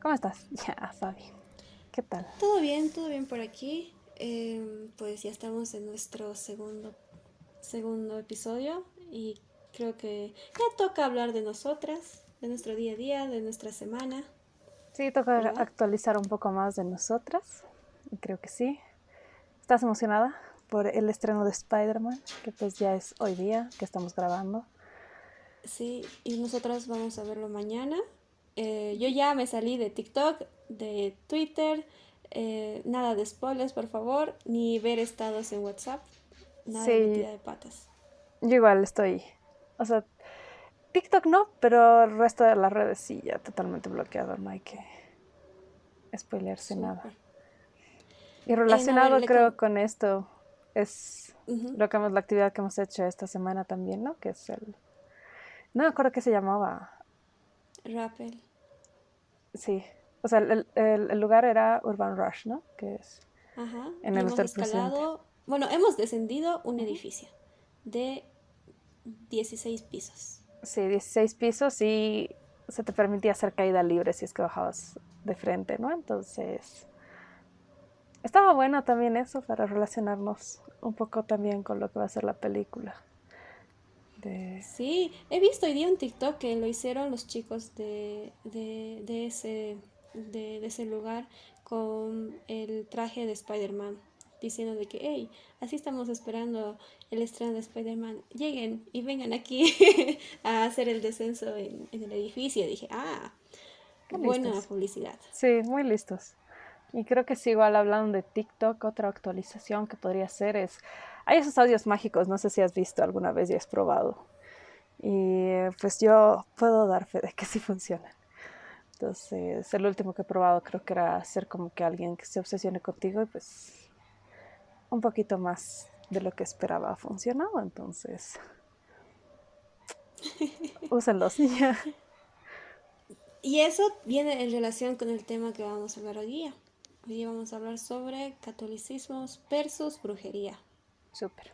¿Cómo estás? Ya, Fabi. ¿Qué tal? Todo bien, todo bien por aquí. Em, pues ya estamos en nuestro segundo, segundo episodio y creo que ya toca hablar de nosotras, de nuestro día a día, de nuestra semana. Sí, toca actualizar un poco más de nosotras. Creo que sí. ¿Estás emocionada por el estreno de Spider-Man? Que pues ya es hoy día que estamos grabando. Sí, y nosotras vamos a verlo mañana. Eh, yo ya me salí de TikTok, de Twitter, eh, nada de spoilers, por favor, ni ver estados en WhatsApp, nada de metida de patas. Yo igual estoy, o sea, TikTok no, pero el resto de las redes sí, ya totalmente bloqueado, no hay que spoilerse nada. Y relacionado creo con esto es lo que hemos, la actividad que hemos hecho esta semana también, ¿no? Que es el, no me acuerdo qué se llamaba. Rappel. Sí, o sea, el, el, lugar era Urban Rush, ¿no? Que es Ajá. en el hemos escalado, Bueno, hemos descendido un edificio de 16 pisos. Sí, 16 pisos y se te permitía hacer caída libre si es que bajabas de frente, ¿no? Entonces, estaba bueno también eso para relacionarnos un poco también con lo que va a ser la película. Sí, he visto hoy día un TikTok que lo hicieron los chicos de, de, ese, de, ese lugar con el traje de Spider-Man, diciendo de que, hey, así estamos esperando el estreno de Spider-Man, lleguen y vengan aquí a hacer el descenso en, el edificio. dije, ah, buena publicidad. Sí, muy listos. Y creo que sí, igual hablando de TikTok, otra actualización que podría ser es hay esos audios mágicos, no sé si has visto alguna vez y has probado. Y pues yo puedo dar fe de que sí funcionan. Entonces, el último que he probado creo que era hacer como que alguien que se obsesione contigo y pues un poquito más de lo que esperaba ha funcionado. Entonces, úsenlos. y eso viene en relación con el tema que vamos a hablar hoy día. Hoy día vamos a hablar sobre catolicismo versus brujería. Súper.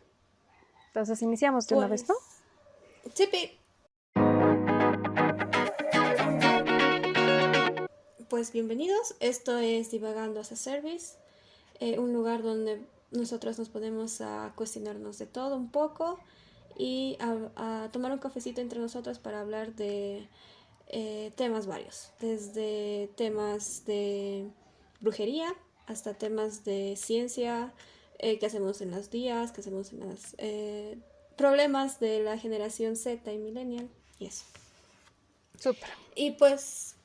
Entonces iniciamos de una vez, ¿no? Chipi. Pues bienvenidos, esto es Divagando as a Service, eh, un lugar donde nosotros nos podemos a cuestionarnos de todo un poco y a, tomar un cafecito entre nosotros para hablar de eh, temas varios, desde temas de brujería hasta temas de ciencia, eh, qué hacemos en los días, qué hacemos en los eh, problemas de la generación Z y millennial y eso. Súper. Y pues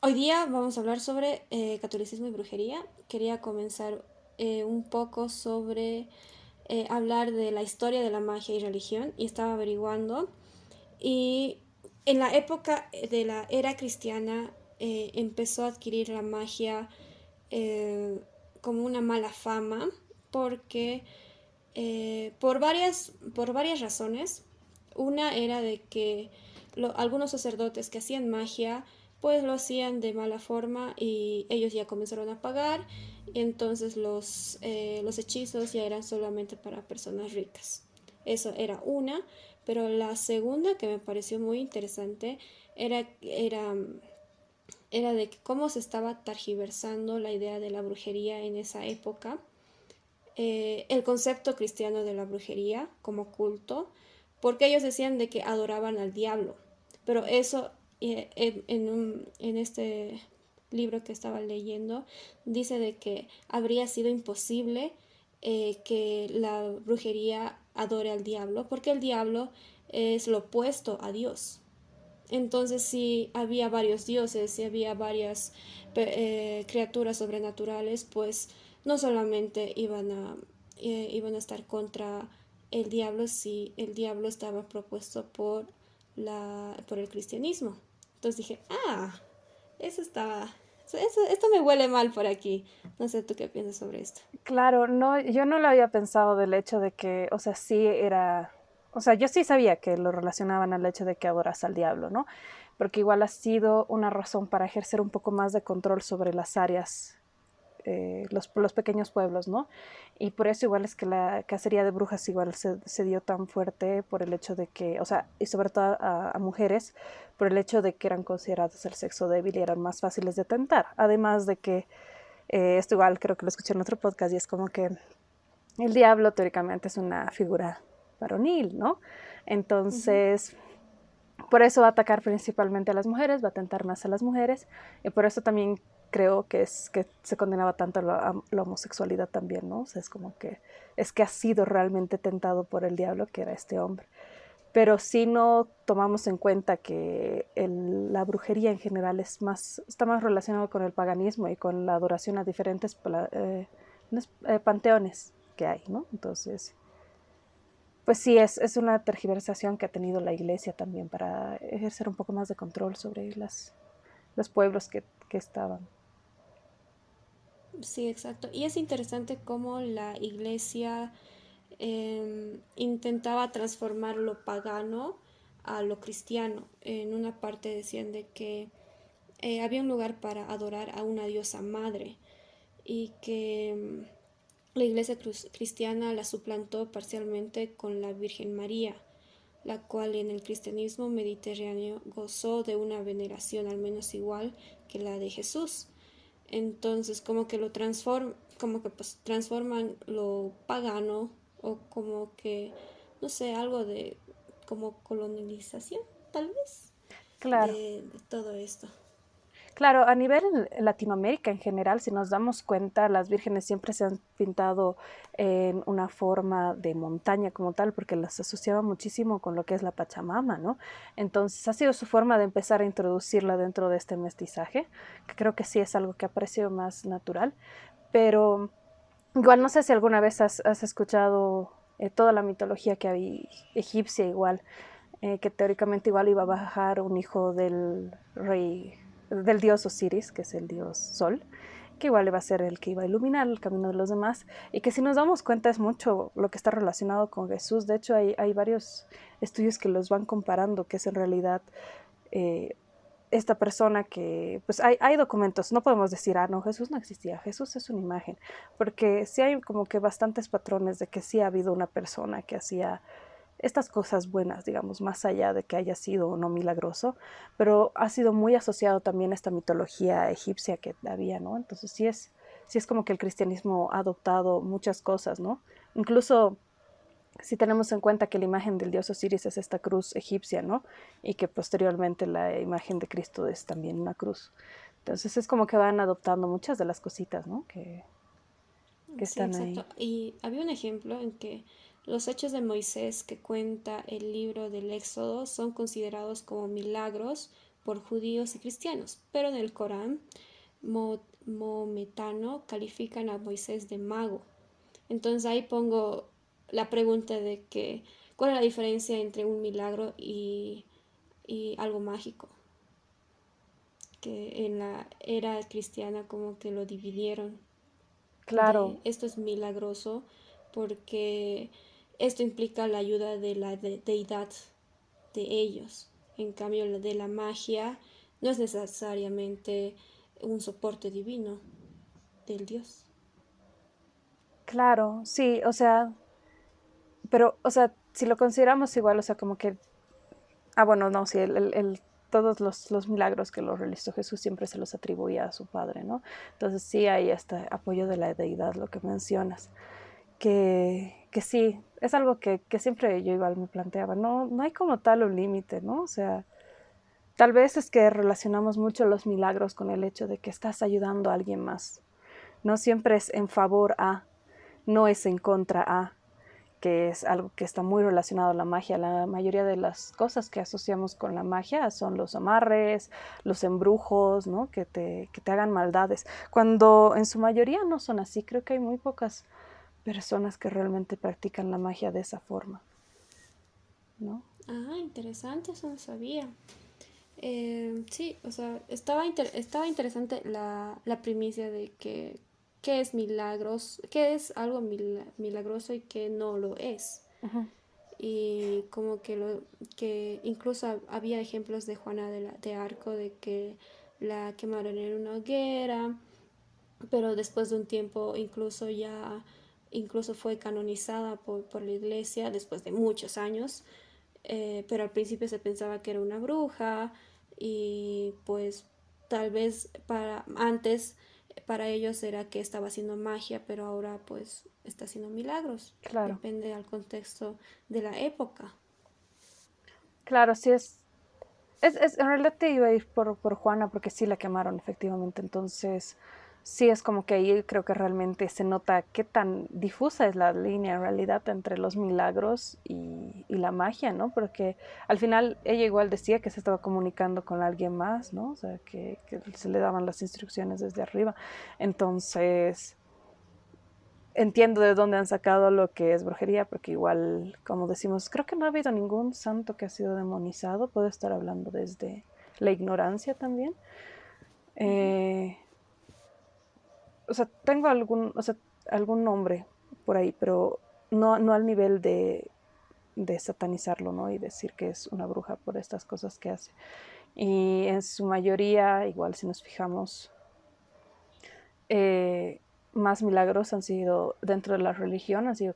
hoy día vamos a hablar sobre eh, catolicismo y brujería. Quería comenzar un poco sobre hablar de la historia de la magia y religión y estaba averiguando y en la época de la era cristiana empezó a adquirir la magia como una mala fama porque eh, por, varias, por varias razones. Una era de que algunos sacerdotes que hacían magia pues lo hacían de mala forma y ellos ya comenzaron a pagar y entonces los, eh, los hechizos ya eran solamente para personas ricas. Eso era una, pero la segunda que me pareció muy interesante era, era, era de cómo se estaba targiversando la idea de la brujería en esa época eh, el concepto cristiano de la brujería como culto, porque ellos decían de que adoraban al diablo. Pero eso eh, en, este libro que estaba leyendo dice de que habría sido imposible eh, que la brujería adore al diablo, porque el diablo es lo opuesto a Dios. Entonces, si había varios dioses, si había varias criaturas sobrenaturales, pues no solamente iban a, eh, iban a estar contra el diablo si el diablo estaba propuesto por, la, por el cristianismo. Entonces dije, ah, eso estaba, esto me huele mal por aquí. No sé, ¿tú qué piensas sobre esto? Claro, no, yo no lo había pensado del hecho de que, o sea, sí era, o sea, yo sí sabía que lo relacionaban al hecho de que adoras al diablo, ¿no? Porque igual ha sido una razón para ejercer un poco más de control sobre las áreas eh, los, los, pequeños pueblos, ¿no? Y por eso igual es que la cacería de brujas igual se, dio tan fuerte por el hecho de que, o sea, y sobre todo a, mujeres, por el hecho de que eran consideradas el sexo débil y eran más fáciles de tentar. Además de que, eh, esto igual creo que lo escuché en otro podcast y es como que el diablo teóricamente es una figura varonil, ¿no? Entonces... Por eso va a atacar principalmente a las mujeres, va a tentar más a las mujeres y por eso también creo que es que se condenaba tanto a la, homosexualidad también, ¿no? O sea, es como que es que ha sido realmente tentado por el diablo que era este hombre. Pero si no tomamos en cuenta que la brujería en general es más, está más relacionado con el paganismo y con la adoración a diferentes eh, eh, panteones que hay, ¿no? Entonces, pues sí, es, es, una tergiversación que ha tenido la iglesia también para ejercer un poco más de control sobre las, los pueblos que, que estaban. Sí, exacto. Y es interesante cómo la iglesia em, intentaba transformar lo pagano a lo cristiano. En una parte decían de que eh, había un lugar para adorar a una diosa madre y que em, la iglesia cristiana la suplantó parcialmente con la Virgen María, la cual en el cristianismo mediterráneo gozó de una veneración al menos igual que la de Jesús. Entonces, como que lo transform, como que pues, transforman lo pagano o como que, no sé, algo de como colonización, tal vez. Claro. de todo esto. Claro, a nivel Latinoamérica en general, si nos damos cuenta, las vírgenes siempre se han pintado en una forma de montaña como tal, porque las asociaba muchísimo con lo que es la Pachamama, ¿no? Entonces ha sido su forma de empezar a introducirla dentro de este mestizaje, que creo que sí es algo que ha parecido más natural, pero igual no sé si alguna vez has, escuchado eh, toda la mitología que había egipcia igual, eh, que teóricamente igual iba a bajar un hijo del rey del dios Osiris, que es el dios Sol, que igual iba a ser el que iba a iluminar el camino de los demás, y que si nos damos cuenta es mucho lo que está relacionado con Jesús. De hecho, hay, hay varios estudios que los van comparando, que es en realidad eh, esta persona que, pues hay, hay, documentos, no podemos decir, ah, no, Jesús no existía, Jesús es una imagen, porque sí hay como que bastantes patrones de que sí ha habido una persona que hacía estas cosas buenas, digamos, más allá de que haya sido o no milagroso, pero ha sido muy asociado también a esta mitología egipcia que había, ¿no? Entonces sí es, sí es como que el cristianismo ha adoptado muchas cosas, ¿no? Incluso si tenemos en cuenta que la imagen del dios Osiris es esta cruz egipcia, ¿no? Y que posteriormente la imagen de Cristo es también una cruz. Entonces es como que van adoptando muchas de las cositas, ¿no? Que, que están ahí. Y había un ejemplo en que los hechos de Moisés que cuenta el libro del Éxodo son considerados como milagros por judíos y cristianos, pero en el Corán, Mometano califican a Moisés de mago. Entonces ahí pongo la pregunta de que, ¿cuál es la diferencia entre un milagro y, y algo mágico? Que en la era cristiana como que lo dividieron. Claro. esto es milagroso porque esto implica la ayuda de la deidad de ellos. En cambio, la de la magia no es necesariamente un soporte divino del Dios. Claro, sí, o sea, pero, o sea, si lo consideramos igual, o sea, como que, ah, bueno, no, sí, el, todos los, los, milagros que lo realizó Jesús siempre se los atribuía a su Padre, ¿no? Entonces sí hay este apoyo de la deidad, lo que mencionas que, que sí, es algo que, que, siempre yo igual me planteaba, no, no hay como tal un límite, ¿no? O sea, tal vez es que relacionamos mucho los milagros con el hecho de que estás ayudando a alguien más. No siempre es en favor a, no es en contra a, que es algo que está muy relacionado a la magia. La mayoría de las cosas que asociamos con la magia son los amarres, los embrujos, ¿no? Que te, que te hagan maldades. Cuando en su mayoría no son así, creo que hay muy pocas personas que realmente practican la magia de esa forma. ¿No? Ah, interesante, eso no sabía. Eh, sí, o sea, estaba, estaba interesante la, la, primicia de que qué es milagros, qué es algo milagroso y qué no lo es. Y como que lo que incluso había ejemplos de Juana de, de Arco de que la quemaron en una hoguera pero después de un tiempo incluso ya incluso fue canonizada por, por la iglesia después de muchos años, eh, pero al principio se pensaba que era una bruja y pues tal vez para antes para ellos era que estaba haciendo magia, pero ahora pues está haciendo milagros. Claro. Depende del contexto de la época. Claro, sí es, es, es en realidad te iba a ir por, por Juana porque sí la quemaron efectivamente, entonces sí es como que ahí creo que realmente se nota qué tan difusa es la línea en realidad entre los milagros y, y, la magia, ¿no? Porque al final ella igual decía que se estaba comunicando con alguien más, ¿no? O sea, que, que se le daban las instrucciones desde arriba. Entonces, entiendo de dónde han sacado lo que es brujería, porque igual, como decimos, creo que no ha habido ningún santo que ha sido demonizado, puedo estar hablando desde la ignorancia también. Eh, o sea, tengo algún, o sea, algún nombre por ahí, pero no, no al nivel de, de satanizarlo, ¿no? Y decir que es una bruja por estas cosas que hace. Y en su mayoría, igual si nos fijamos, eh, más milagros han sido dentro de la religión, han sido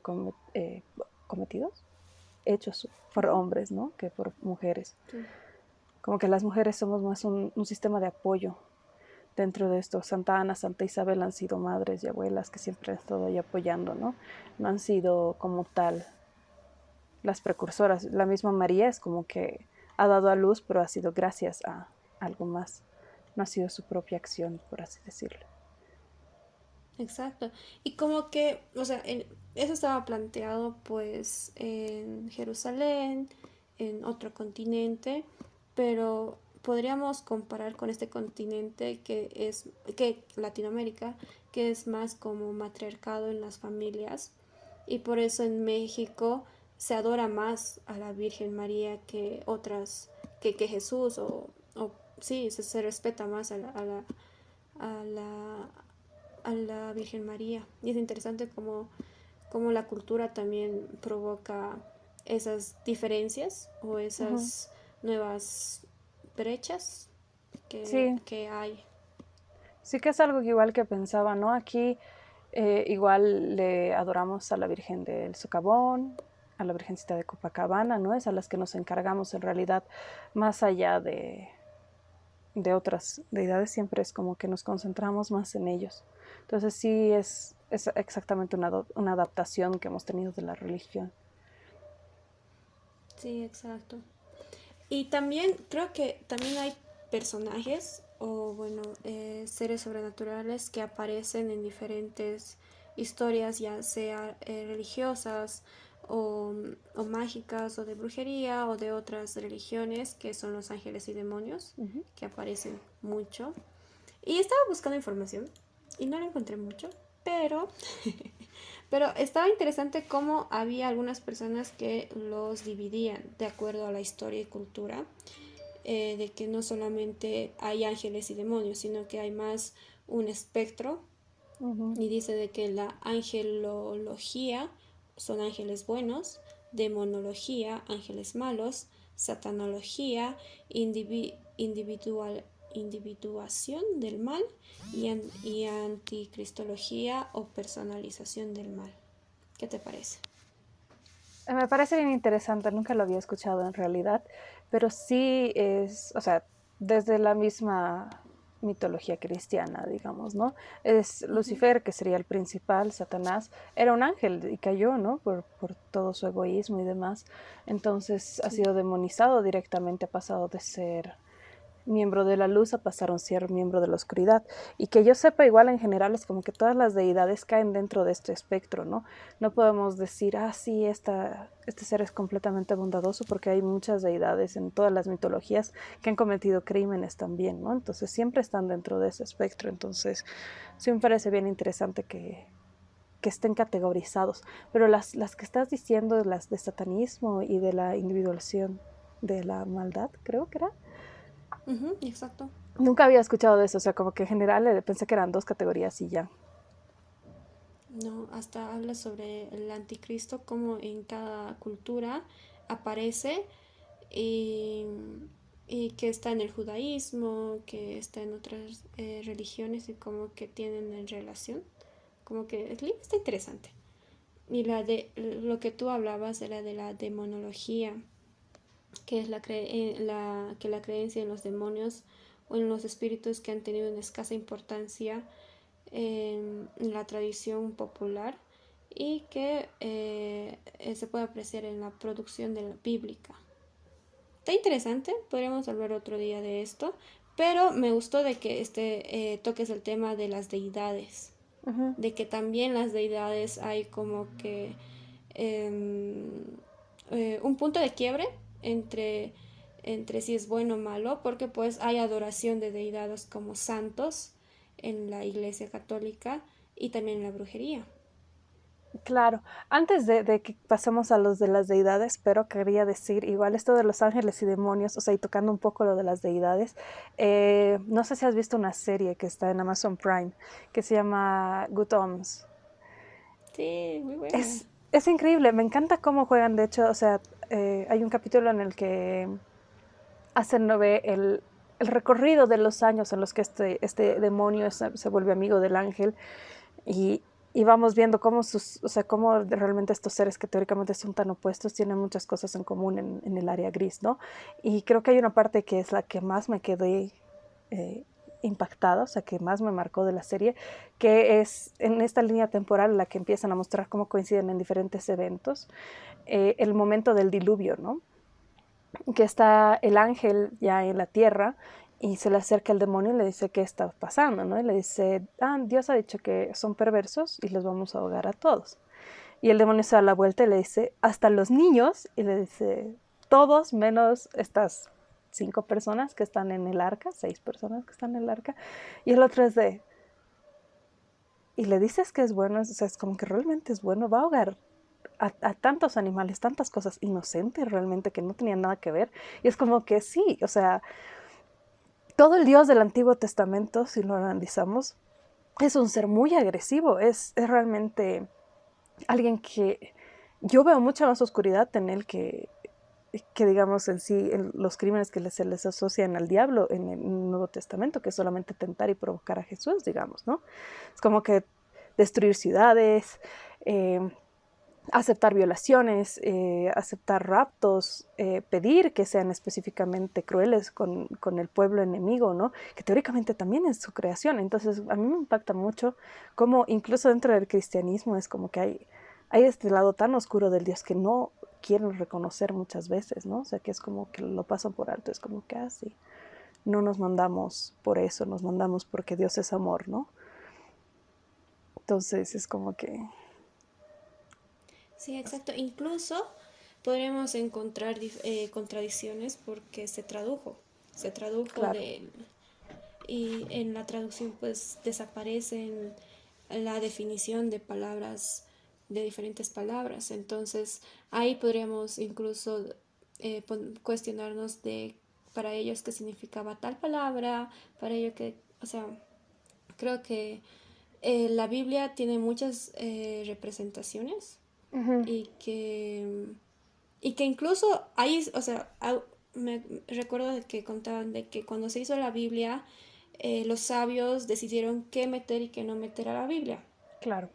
eh, cometidos, hechos por hombres, ¿no? Que por mujeres. Como que las mujeres somos más un, un sistema de apoyo dentro de esto. Santa Ana, Santa Isabel han sido madres y abuelas que siempre han estado ahí apoyando, ¿no? No han sido como tal las precursoras. La misma María es como que ha dado a luz, pero ha sido gracias a algo más. No ha sido su propia acción, por así decirlo. Exacto. Y como que, o sea, eso estaba planteado pues en Jerusalén, en otro continente, pero podríamos comparar con este continente que es, que Latinoamérica, que es más como matriarcado en las familias. Y por eso en México se adora más a la Virgen María que otras, que, que Jesús, o, o sí, se, se, respeta más a la, a la, a la a la Virgen María. Y es interesante cómo, cómo la cultura también provoca esas diferencias o esas nuevas brechas que, que, hay. Sí que es algo igual que pensaba, ¿no? Aquí eh, igual le adoramos a la Virgen del Socavón, a la Virgencita de Copacabana, ¿no? Es a las que nos encargamos en realidad más allá de, de otras deidades, siempre es como que nos concentramos más en ellos. Entonces sí es, es exactamente una, una adaptación que hemos tenido de la religión. Sí, exacto. Y también creo que también hay personajes o bueno, eh, seres sobrenaturales que aparecen en diferentes historias, ya sea eh, religiosas o, o, mágicas o de brujería o de otras religiones, que son los ángeles y demonios, que aparecen mucho. Y estaba buscando información y no lo encontré mucho, pero, pero estaba interesante cómo había algunas personas que los dividían de acuerdo a la historia y cultura, eh, de que no solamente hay ángeles y demonios, sino que hay más un espectro, y dice de que la angelología son ángeles buenos, demonología, ángeles malos, satanología, individual individuación del mal y, y anticristología o personalización del mal. ¿Qué te parece? Eh, me parece bien interesante, nunca lo había escuchado en realidad, pero sí es, o sea, desde la misma mitología cristiana, digamos, ¿no? Es Lucifer, que sería el principal, Satanás, era un ángel y cayó, ¿no? Por, por todo su egoísmo y demás. Entonces ha sido demonizado directamente, ha pasado de ser miembro de la luz a pasar un ser miembro de la oscuridad. Y que yo sepa, igual en general es como que todas las deidades caen dentro de este espectro, ¿no? No podemos decir, ah, sí, esta, este ser es completamente bondadoso, porque hay muchas deidades en todas las mitologías que han cometido crímenes también, ¿no? Entonces siempre están dentro de ese espectro. Entonces sí me parece bien interesante que, que estén categorizados. Pero las, las que estás diciendo, las de satanismo y de la individuación de la maldad, creo que era exacto. Nunca había escuchado de eso, o sea, como que en general eh, pensé que eran dos categorías y ya. No, hasta habla sobre el anticristo, como en cada cultura aparece y, y que está en el judaísmo, que está en otras eh, religiones y como que tienen en relación. Como que el libro está interesante. Y la de lo que tú hablabas era de la demonología, que es la, cre la, que la creencia en los demonios o en los espíritus que han tenido una escasa importancia en la tradición popular y que eh, se puede apreciar en la producción de la bíblica. Está interesante, podríamos hablar otro día de esto, pero me gustó de que este eh, toques el tema de las deidades, de que también las deidades hay como que em, eh, un punto de quiebre entre, entre si es bueno o malo, porque pues hay adoración de deidades como santos en la Iglesia Católica y también en la brujería. Claro, antes de, que pasemos a los de las deidades, pero quería decir, igual esto de los ángeles y demonios, o sea, y tocando un poco lo de las deidades, eh, no sé si has visto una serie que está en Amazon Prime, que se llama Good Omens. Sí, muy buena. Es, es increíble, me encanta cómo juegan, de hecho, o sea, eh, hay un capítulo en el que hacen el, el, recorrido de los años en los que este, este demonio se, vuelve amigo del ángel y, y vamos viendo cómo, sus, o sea, cómo realmente estos seres que teóricamente son tan opuestos tienen muchas cosas en común en, en el área gris, ¿no? Y creo que hay una parte que es la que más me quedé eh, impactada, o sea, que más me marcó de la serie, que es en esta línea temporal la que empiezan a mostrar cómo coinciden en diferentes eventos, eh, el momento del diluvio, ¿no? Que está el ángel ya en la tierra y se le acerca el demonio y le dice qué está pasando, ¿no? Y le dice, ah, Dios ha dicho que son perversos y los vamos a ahogar a todos. Y el demonio se da la vuelta y le dice, hasta los niños, y le dice, todos menos estas cinco personas que están en el arca, seis personas que están en el arca, y el otro es de, y le dices que es bueno, o sea, es como que realmente es bueno, va a ahogar a, tantos animales, tantas cosas inocentes realmente que no tenían nada que ver, y es como que sí, o sea, todo el Dios del Antiguo Testamento, si lo analizamos, es un ser muy agresivo, es, es realmente alguien que yo veo mucha más oscuridad en él que, que digamos en sí los crímenes que se les asocian al diablo en el Nuevo Testamento, que es solamente tentar y provocar a Jesús, digamos, ¿no? Es como que destruir ciudades, eh, aceptar violaciones, eh, aceptar raptos, eh, pedir que sean específicamente crueles con, con, el pueblo enemigo, ¿no? Que teóricamente también es su creación. Entonces, a mí me impacta mucho cómo incluso dentro del cristianismo es como que hay, hay este lado tan oscuro del Dios que no quieren reconocer muchas veces, ¿no? O sea, que es como que lo pasan por alto, es como que así. Ah, no nos mandamos por eso, nos mandamos porque Dios es amor, ¿no? Entonces es como que... Sí, exacto. Incluso podremos encontrar eh, contradicciones porque se tradujo, se tradujo de... Y en la traducción pues desaparecen la definición de palabras de diferentes palabras. Entonces ahí podríamos incluso eh, cuestionarnos de para ellos qué significaba tal palabra, para ellos que, o sea, creo que eh, la Biblia tiene muchas eh, representaciones y que y que incluso ahí, o sea, me recuerdo que contaban de que cuando se hizo la Biblia, los sabios decidieron qué meter y qué no meter a la Biblia. Claro.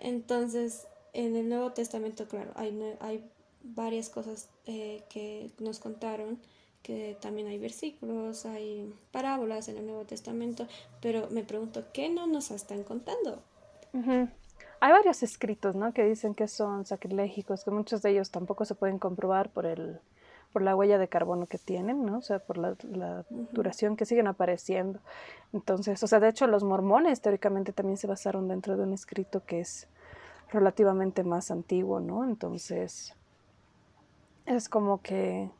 Entonces, en el Nuevo Testamento, claro, hay, hay varias cosas eh, que nos contaron, que también hay versículos, hay parábolas en el Nuevo Testamento, pero me pregunto, ¿qué no nos están contando? Hay varios escritos, ¿no? Que dicen que son sacrilégicos, que muchos de ellos tampoco se pueden comprobar por el por la huella de carbono que tienen, ¿no? O sea, por la, duración que siguen apareciendo. Entonces, o sea, de hecho los mormones teóricamente también se basaron dentro de un escrito que es relativamente más antiguo, ¿no? Entonces, es como que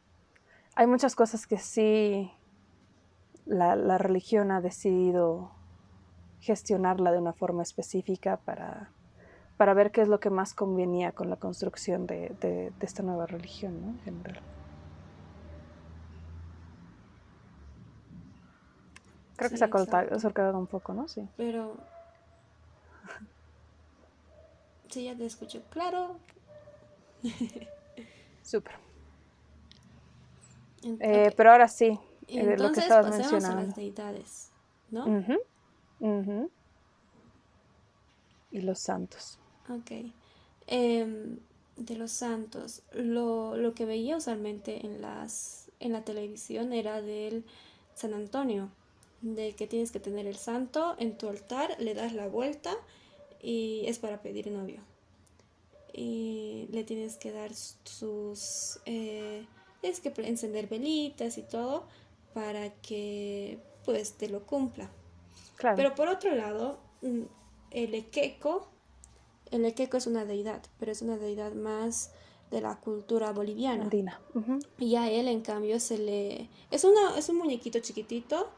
hay muchas cosas que sí la, la religión ha decidido gestionarla de una forma específica para, para ver qué es lo que más convenía con la construcción de, de, de esta nueva religión, ¿no? En general. Creo que se ha cortado un poco, ¿no? Sí. Pero. Sí, ya te escucho. Claro. Súper. Eh, pero ahora sí, eh, lo que estabas mencionando. A las deidades, ¿no? Y los santos. Ok. Em, de los santos, lo, lo, que veía usualmente en, las, en la televisión era del San Antonio, de que tienes que tener el santo en tu altar, le das la vuelta y es para pedir novio. Y le tienes que dar sus... Eh, tienes que encender velitas y todo para que pues te lo cumpla. Pero por otro lado, mm, el equeco, el equeco es una deidad, pero es una deidad más de la cultura boliviana. Y a él, en cambio, se le... Es, una, es un muñequito chiquitito,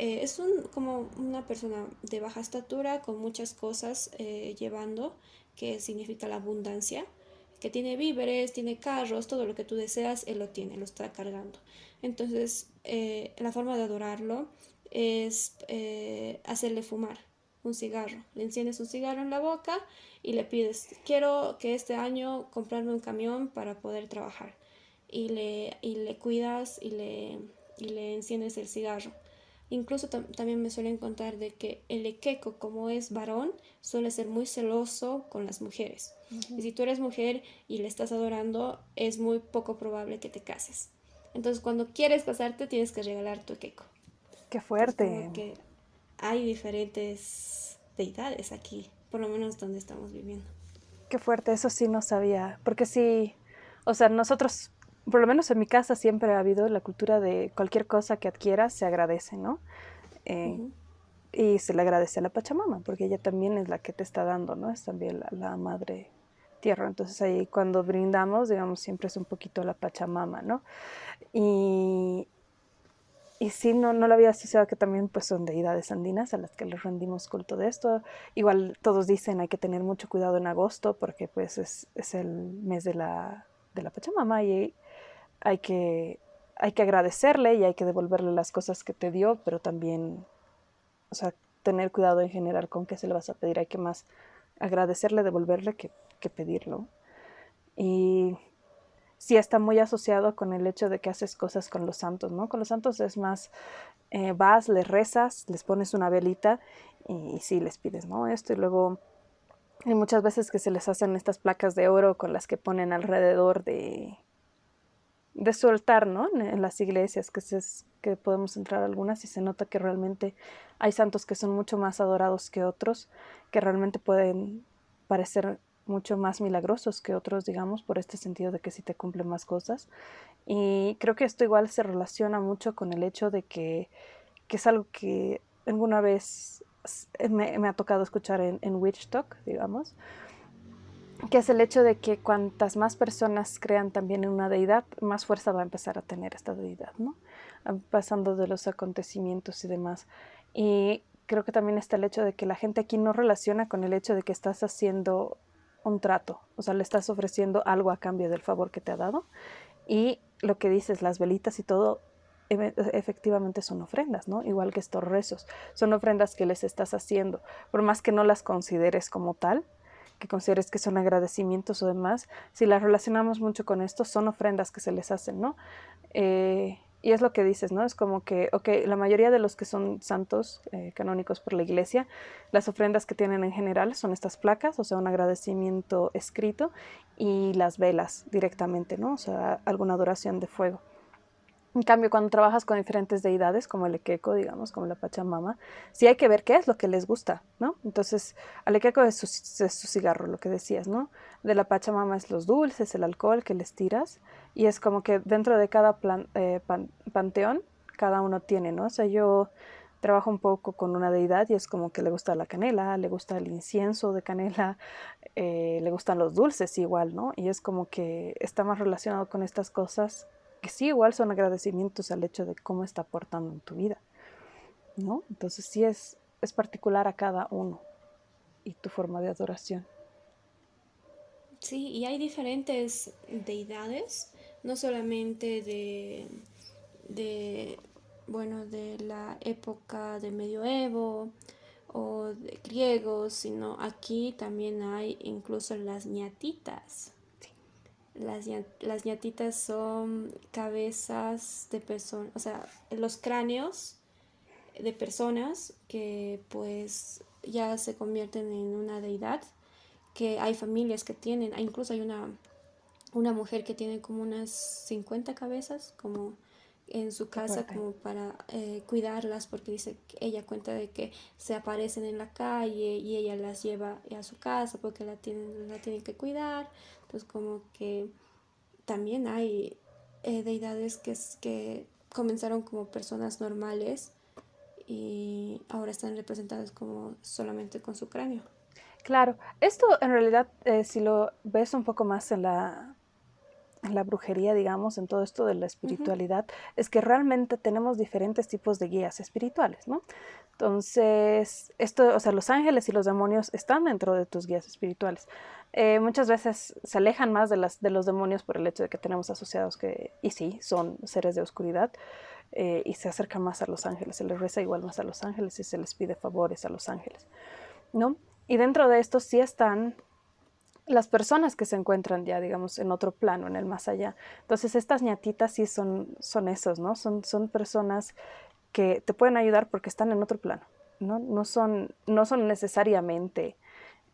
eh, es un, como una persona de baja estatura con muchas cosas eh, llevando, que significa la abundancia, que tiene víveres, tiene carros, todo lo que tú deseas, él lo tiene, lo está cargando. Entonces, eh, la forma de adorarlo es hacerle fumar un cigarro. Le enciendes un cigarro en la boca y le pides, quiero que este año comprarme un camión para poder trabajar. Y le, y le cuidas y le, y le enciendes el cigarro. Incluso también me suelen contar de que el equeco, como es varón, suele ser muy celoso con las mujeres. Y si tú eres mujer y le estás adorando, es muy poco probable que te cases. Entonces, cuando quieres casarte, tienes que regalar tu equeco. Qué fuerte. que hay diferentes deidades aquí, por lo menos donde estamos viviendo. Qué fuerte, eso sí no sabía, porque sí, o sea, nosotros por lo menos en mi casa siempre ha habido la cultura de cualquier cosa que adquieras se agradece, ¿no? Eh, y se le agradece a la Pachamama, porque ella también es la que te está dando, ¿no? Es también la, madre tierra. Entonces ahí cuando brindamos, digamos, siempre es un poquito la Pachamama, ¿no? Y, y sí, no, no lo había asociado que también pues son deidades andinas a las que les rendimos culto de esto. Igual todos dicen hay que tener mucho cuidado en agosto porque pues es, es el mes de la, de la Pachamama y hay que, hay que agradecerle y hay que devolverle las cosas que te dio, pero también, o sea, tener cuidado en general con qué se le vas a pedir. Hay que más agradecerle, devolverle que, que pedirlo. Y sí está muy asociado con el hecho de que haces cosas con los santos, ¿no? Con los santos es más, eh, vas, les rezas, les pones una velita y, y sí les pides, ¿no? Esto y luego hay muchas veces que se les hacen estas placas de oro con las que ponen alrededor de, de soltar, ¿no? En las iglesias, que, es, que podemos entrar algunas y se nota que realmente hay santos que son mucho más adorados que otros, que realmente pueden parecer mucho más milagrosos que otros, digamos, por este sentido de que sí te cumplen más cosas. Y creo que esto igual se relaciona mucho con el hecho de que, que es algo que alguna vez me, ha tocado escuchar en, en Witch Talk, digamos, que es el hecho de que cuantas más personas crean también en una deidad, más fuerza va a empezar a tener esta deidad, ¿no? Ah, pasando de los acontecimientos y demás. Y creo que también está el hecho de que la gente aquí no relaciona con el hecho de que estás haciendo un trato, o sea, le estás ofreciendo algo a cambio del favor que te ha dado. Y lo que dices, las velitas y todo, efectivamente son ofrendas, ¿no? Igual que estos rezos, son ofrendas que les estás haciendo, por más que no las consideres como tal, que consideres que son agradecimientos o demás, si las relacionamos mucho con esto, son ofrendas que se les hacen, ¿no? Eh, y es lo que dices, ¿no? Es como que, ok, la mayoría de los que son santos eh, canónicos por la iglesia, las ofrendas que tienen en general son estas placas, o sea, un agradecimiento escrito y las velas directamente, ¿no? O sea, alguna adoración de fuego. En cambio, cuando trabajas con diferentes deidades, como el Equeco, digamos, como la Pachamama, sí hay que ver qué es lo que les gusta, ¿no? Entonces, al Equeco es su, su cigarro, lo que decías, ¿no? De la Pachamama es los dulces, el alcohol que les tiras, y es como que dentro de cada eh, panteón, cada uno tiene, ¿no? O sea, yo trabajo un poco con una deidad y es como que le gusta la canela, le gusta el incienso de canela, eh, le gustan los dulces igual, ¿no? Y es como que está más relacionado con estas cosas que sí igual son agradecimientos al hecho de cómo está aportando en tu vida, ¿no? Entonces sí es, es particular a cada uno y tu forma de adoración. Sí, y hay diferentes deidades, no solamente de, de bueno, de la época del medioevo o de griegos, sino aquí también hay incluso las ñatitas las, las ñatitas son cabezas de personas, o sea, los cráneos de personas que pues ya se convierten en una deidad, que hay familias que tienen, incluso hay una, una mujer que tiene como unas 50 cabezas, como en su casa como para eh, cuidarlas porque dice que ella cuenta de que se aparecen en la calle y ella las lleva a su casa porque la tienen, la tienen que cuidar. Entonces como que también hay eh, deidades que, que comenzaron como personas normales y ahora están representadas como solamente con su cráneo. Claro, esto en realidad, eh, si lo ves un poco más en la, en la brujería, digamos, en todo esto de la espiritualidad, es que realmente tenemos diferentes tipos de guías espirituales, ¿no? Entonces, esto, o sea, los ángeles y los demonios están dentro de tus guías espirituales. Eh, muchas veces se alejan más de, las, de los demonios por el hecho de que tenemos asociados que, y sí, son seres de oscuridad, eh, y se acercan más a los ángeles, se les reza igual más a los ángeles y se les pide favores a los ángeles, ¿no? Y dentro de esto sí están las personas que se encuentran ya, digamos, en otro plano, en el más allá. Entonces, estas ñatitas sí son, son esos, ¿no? Son, son personas que te pueden ayudar porque están en otro plano, ¿no? No son, no son necesariamente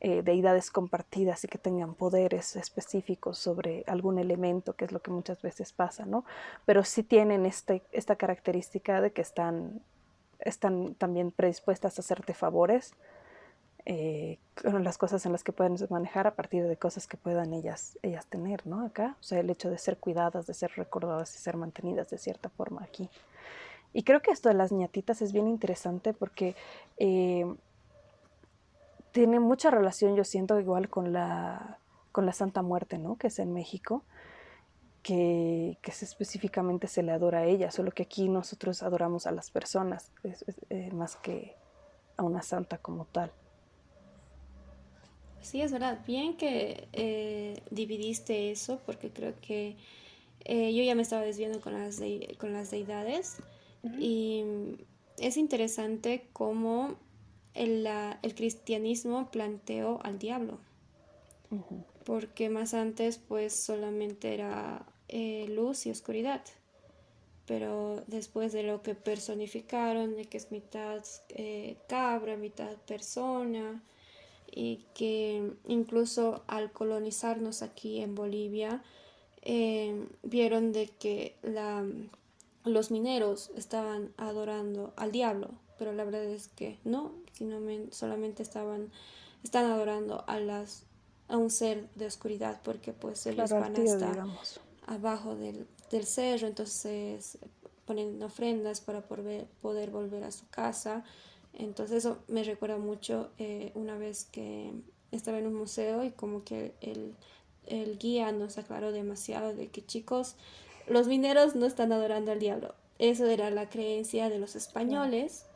eh, deidades compartidas y que tengan poderes específicos sobre algún elemento, que es lo que muchas veces pasa, ¿no? Pero sí tienen este, esta característica de que están, están también predispuestas a hacerte favores eh, las cosas en las que pueden manejar a partir de cosas que puedan ellas, ellas tener, ¿no? Acá, o sea, el hecho de ser cuidadas, de ser recordadas y ser mantenidas de cierta forma aquí. Y creo que esto de las ñatitas es bien interesante porque eh, tiene mucha relación, yo siento, igual con la, con la Santa Muerte, ¿no? Que es en México, que, que específicamente se le adora a ella, solo que aquí nosotros adoramos a las personas, eh, más que a una santa como tal. Sí, es verdad. Bien que eh, dividiste eso, porque creo que eh, yo ya me estaba desviando con las, con las deidades. Y es interesante cómo el, el, cristianismo planteó al diablo. Porque más antes, pues solamente era eh, luz y oscuridad. Pero después de lo que personificaron, de que es mitad cabra, mitad persona y que incluso al colonizarnos aquí en Bolivia, eh, vieron de que la, los mineros estaban adorando al diablo, pero la verdad es que no, sino solamente estaban están adorando a las a un ser de oscuridad porque pues ellos van a estar abajo del, del, cerro entonces ponen ofrendas para poder, poder volver a su casa entonces eso me recuerda mucho eh, una vez que estaba en un museo y como que el, guía nos aclaró demasiado de que chicos, los mineros no están adorando al diablo. Eso era la creencia de los españoles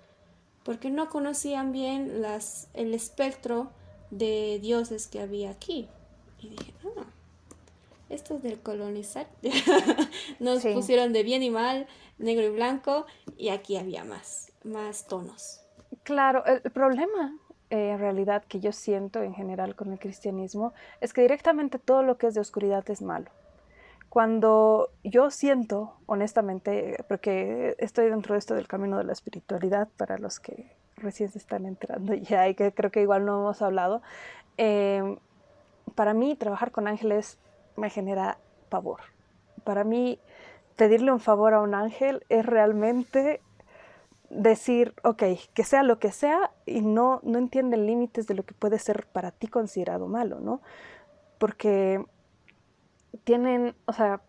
porque no conocían bien las, el espectro de dioses que había aquí. Y dije, ah, esto es del colonizar. Nos pusieron de bien y mal, negro y blanco, y aquí había más, más tonos. Claro, el, problema eh, en realidad que yo siento en general con el cristianismo es que directamente todo lo que es de oscuridad es malo. Cuando yo siento, honestamente, porque estoy dentro de esto del camino de la espiritualidad para los que recién se están entrando ya y que creo que igual no hemos hablado, em, para mí trabajar con ángeles me genera pavor. Para mí pedirle un favor a un ángel es realmente decir, ok, que sea lo que sea y no, no entienden límites de lo que puede ser para ti considerado malo, ¿no? Porque tienen, o sea,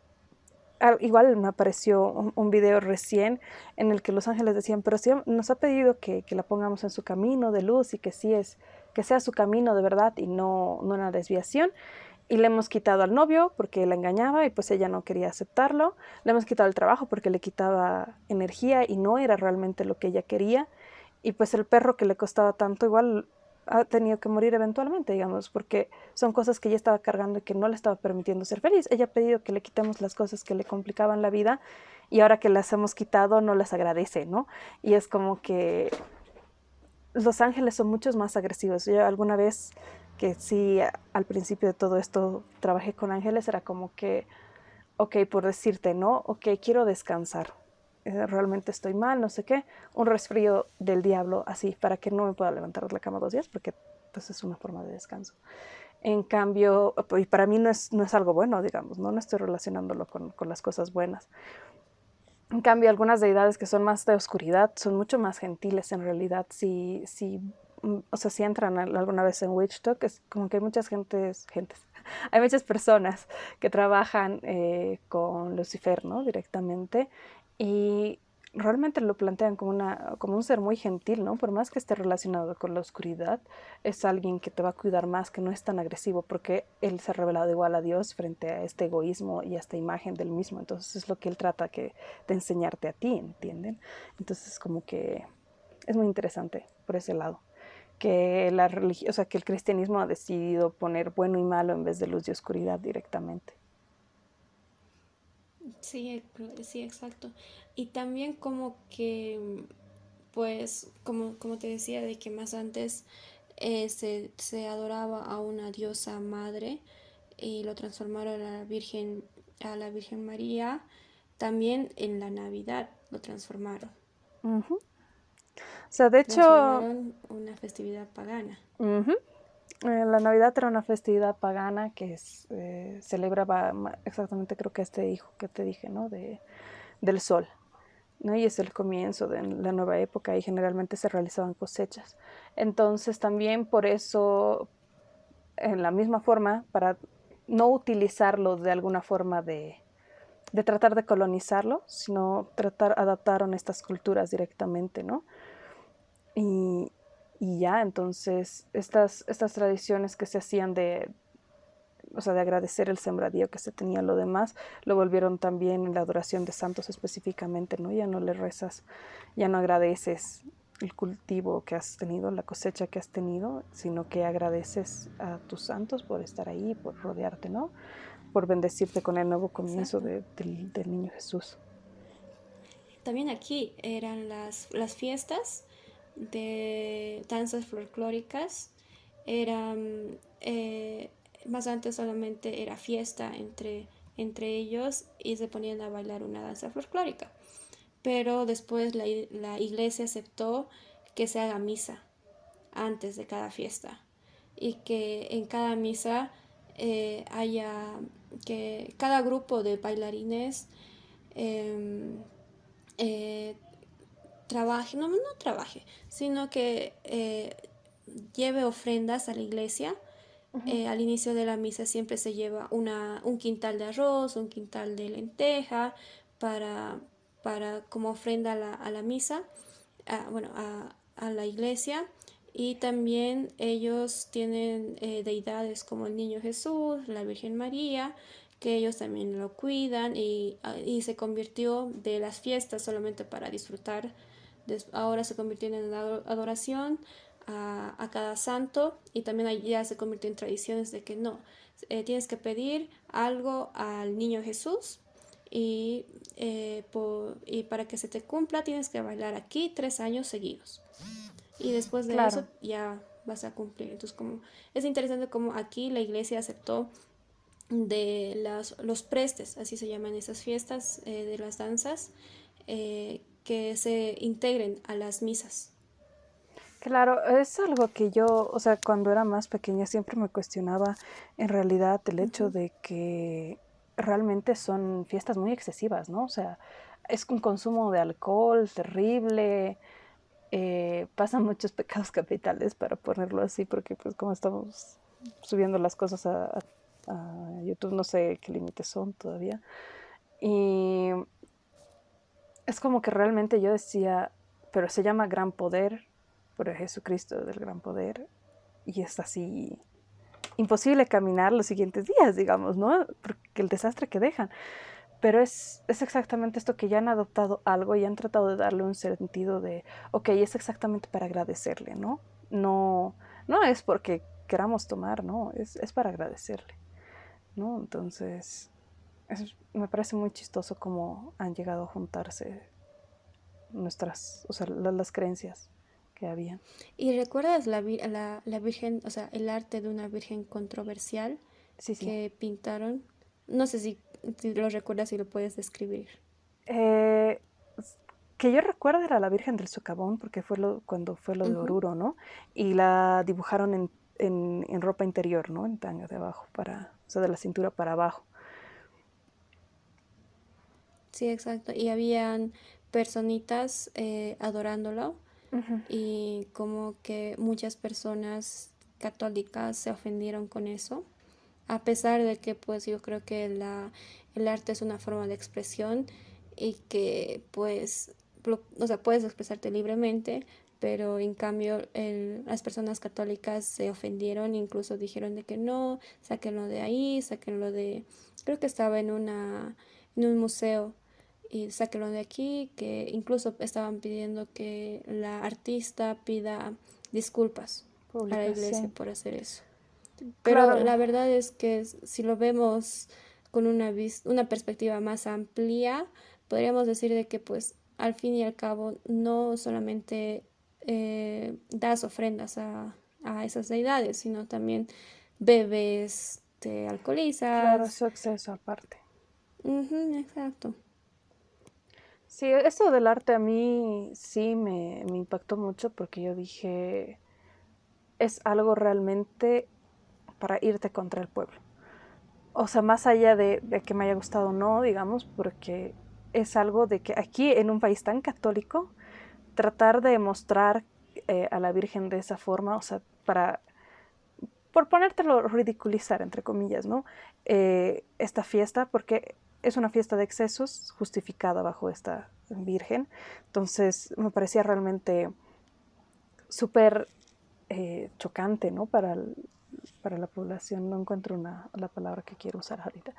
igual me apareció un, video recién en el que los ángeles decían, pero si nos ha pedido que, que, la pongamos en su camino de luz y que sí es, que sea su camino de verdad y no, no una desviación y le hemos quitado al novio porque la engañaba y pues ella no quería aceptarlo. Le hemos quitado el trabajo porque le quitaba energía y no era realmente lo que ella quería. Y pues el perro que le costaba tanto igual ha tenido que morir eventualmente, digamos, porque son cosas que ella estaba cargando y que no le estaba permitiendo ser feliz. Ella ha pedido que le quitemos las cosas que le complicaban la vida y ahora que las hemos quitado no las agradece, ¿no? Y es como que los ángeles son muchos más agresivos. Yo alguna vez que sí al principio de todo esto trabajé con ángeles, era como que, ok, por decirte, ¿no? Ok, quiero descansar. Eh, realmente estoy mal, no sé qué. Un resfrío del diablo, así, para que no me pueda levantar de la cama dos días, porque pues es una forma de descanso. En cambio, y para mí no es, no es algo bueno, digamos, ¿no? No estoy relacionándolo con, con las cosas buenas. En cambio, algunas deidades que son más de oscuridad son mucho más gentiles en realidad. Si, si, o sea, si entran alguna vez en Witch Talk, es como que hay muchas gentes, gentes, hay muchas personas que trabajan eh, con Lucifer, ¿no? Directamente. Y realmente lo plantean como, una, como un ser muy gentil, ¿no? Por más que esté relacionado con la oscuridad, es alguien que te va a cuidar más, que no es tan agresivo, porque él se ha revelado igual a Dios frente a este egoísmo y a esta imagen del mismo. Entonces es lo que él trata de enseñarte a ti, ¿entienden? Entonces como que es muy interesante por ese lado. Que, la o sea, que el cristianismo ha decidido poner bueno y malo en vez de luz y oscuridad directamente. Sí, sí, exacto. Y también como que, pues, como, como te decía, de que más antes eh, se, se, adoraba a una diosa madre y lo transformaron a la Virgen, a la Virgen María. También en la Navidad lo transformaron. Sea, de hecho... Una festividad pagana. Eh, la Navidad era una festividad pagana que eh, celebraba exactamente creo que este hijo que te dije, ¿no? De, del sol. ¿no? Y es el comienzo de la nueva época y generalmente se realizaban cosechas. Entonces también por eso, en la misma forma, para no utilizarlo de alguna forma de, de tratar de colonizarlo, sino tratar, adaptaron estas culturas directamente, ¿no? Y, y ya, entonces estas, estas tradiciones que se hacían de, o sea, de agradecer el sembradío que se tenía lo demás, lo volvieron también en la adoración de santos específicamente, ¿no? Ya no le rezas, ya no agradeces el cultivo que has tenido, la cosecha que has tenido, sino que agradeces a tus santos por estar ahí, por rodearte, ¿no? Por bendecirte con el nuevo comienzo del, del, niño Jesús. También aquí eran las, las fiestas de danzas folclóricas. Era, eh, más antes solamente era fiesta entre, entre ellos y se ponían a bailar una danza folclórica. Pero después la, la iglesia aceptó que se haga misa antes de cada fiesta y que en cada misa eh, haya que cada grupo de bailarines em, eh, trabaje, no, no trabaje, sino que eh, lleve ofrendas a la iglesia. Eh, al inicio de la misa siempre se lleva una, un quintal de arroz, un quintal de lenteja para, para como ofrenda a la, a la misa, bueno, a, a, la iglesia. Y también ellos tienen eh, deidades como el Niño Jesús, la Virgen María, que ellos también lo cuidan y, y se convirtió de las fiestas solamente para disfrutar ahora se convirtió en adoración a, cada santo y también ya se convirtió en tradiciones de que no, eh, tienes que pedir algo al niño Jesús y, eh, y, para que se te cumpla tienes que bailar aquí tres años seguidos. Y después de eso ya vas a cumplir. Entonces, como es interesante como aquí la iglesia aceptó de las, los prestes, así se llaman esas fiestas eh, de las danzas, que se integren a las misas. Claro, es algo que yo, o sea, cuando era más pequeña siempre me cuestionaba en realidad el hecho de que realmente son fiestas muy excesivas, ¿no? O sea, es un consumo de alcohol terrible, eh, pasan muchos pecados capitales, para ponerlo así, porque pues como estamos subiendo las cosas a, a YouTube, no sé qué límites son todavía. Y es como que realmente yo decía, pero se llama gran poder, por Jesucristo del gran poder, y es así imposible caminar los siguientes días, digamos, ¿no? Porque el desastre que dejan. Pero es, es exactamente esto que ya han adoptado algo y han tratado de darle un sentido de, ok, es exactamente para agradecerle, ¿no? No, no es porque queramos tomar, no, es, es para agradecerle, ¿no? Entonces, me parece muy chistoso cómo han llegado a juntarse nuestras, o sea, las, creencias que había. ¿Y recuerdas la, la, la, Virgen, o sea, el arte de una Virgen controversial que pintaron? No sé si, lo recuerdas y lo puedes describir. Eh, que yo recuerdo era la Virgen del Socavón, porque fue lo, cuando fue lo de Oruro, ¿no? Y la dibujaron en, en, en, ropa interior, ¿no? En tanga de abajo, para, o sea, de la cintura para abajo. Sí, exacto. Y habían personitas eh, adorándolo y como que muchas personas católicas se ofendieron con eso, a pesar de que pues yo creo que la, el arte es una forma de expresión y que pues, o sea, puedes expresarte libremente, pero en cambio las personas católicas se ofendieron, incluso dijeron de que no, sáquenlo de ahí, sáquenlo de, creo que estaba en una, en un museo y sáquenlo de aquí, que incluso estaban pidiendo que la artista pida disculpas a la iglesia por hacer eso. Pero la verdad es que si lo vemos con una, una perspectiva más amplia, podríamos decir de que pues al fin y al cabo no solamente eh, das ofrendas a, a, esas deidades, sino también bebes, te alcoholizas. Claro, su acceso aparte. exacto. Sí, eso del arte a mí sí me, impactó mucho porque yo dije, es algo realmente para irte contra el pueblo. O sea, más allá de, que me haya gustado o no, digamos, porque es algo de que aquí en un país tan católico, tratar de mostrar eh, a la Virgen de esa forma, o sea, para, por ponértelo ridiculizar, entre comillas, ¿no? Eh, esta fiesta, porque es una fiesta de excesos justificada bajo esta virgen. Entonces me parecía realmente súper eh, chocante ¿no? para, para la población. No encuentro una, la palabra que quiero usar ahorita.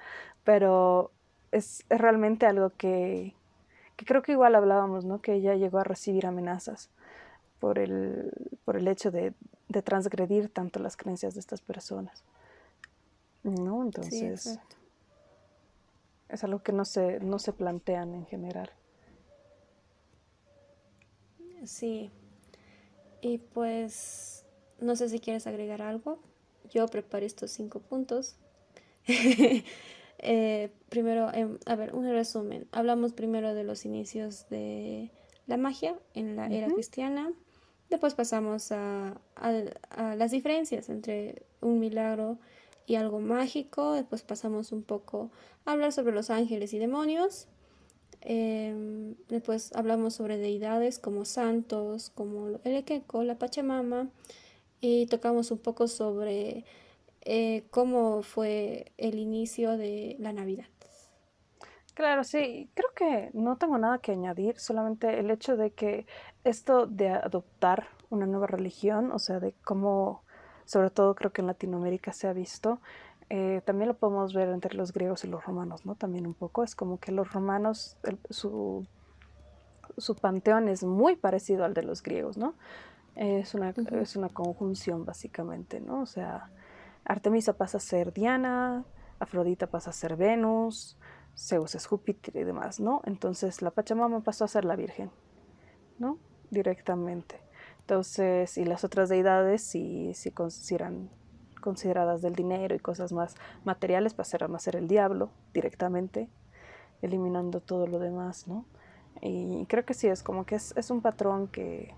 Pero es, realmente algo que, que, creo que igual hablábamos, ¿no? que ella llegó a recibir amenazas por el, por el hecho de, de transgredir tanto las creencias de estas personas. ¿no? Entonces es algo que no se, no se plantean en general. Sí. Y pues, no sé si quieres agregar algo. Yo preparé estos cinco puntos. Eh, primero, em, a ver, un resumen. Hablamos primero de los inicios de la magia en la era cristiana. Después pasamos a, a, las diferencias entre un milagro y algo mágico. Después pasamos un poco a hablar sobre los ángeles y demonios. Em, después hablamos sobre deidades como santos, como el Equeco, la Pachamama. Y tocamos un poco sobre eh, cómo fue el inicio de la Navidad. Claro, sí, creo que no tengo nada que añadir, solamente el hecho de que esto de adoptar una nueva religión, o sea, de cómo sobre todo creo que en Latinoamérica se ha visto. Eh, también lo podemos ver entre los griegos y los romanos, ¿no? También un poco. Es como que los romanos, su, su panteón es muy parecido al de los griegos, ¿no? Es una, es una conjunción básicamente, ¿no? O sea, Artemisa pasa a ser Diana, Afrodita pasa a ser Venus, Zeus es Júpiter y demás, ¿no? Entonces la Pachamama pasó a ser la Virgen, ¿no? Directamente. Entonces, y las otras deidades, si, si, eran consideradas del dinero y cosas más materiales, pasaron a ser el diablo directamente, eliminando todo lo demás, ¿no? Y creo que sí, es como que es, un patrón que,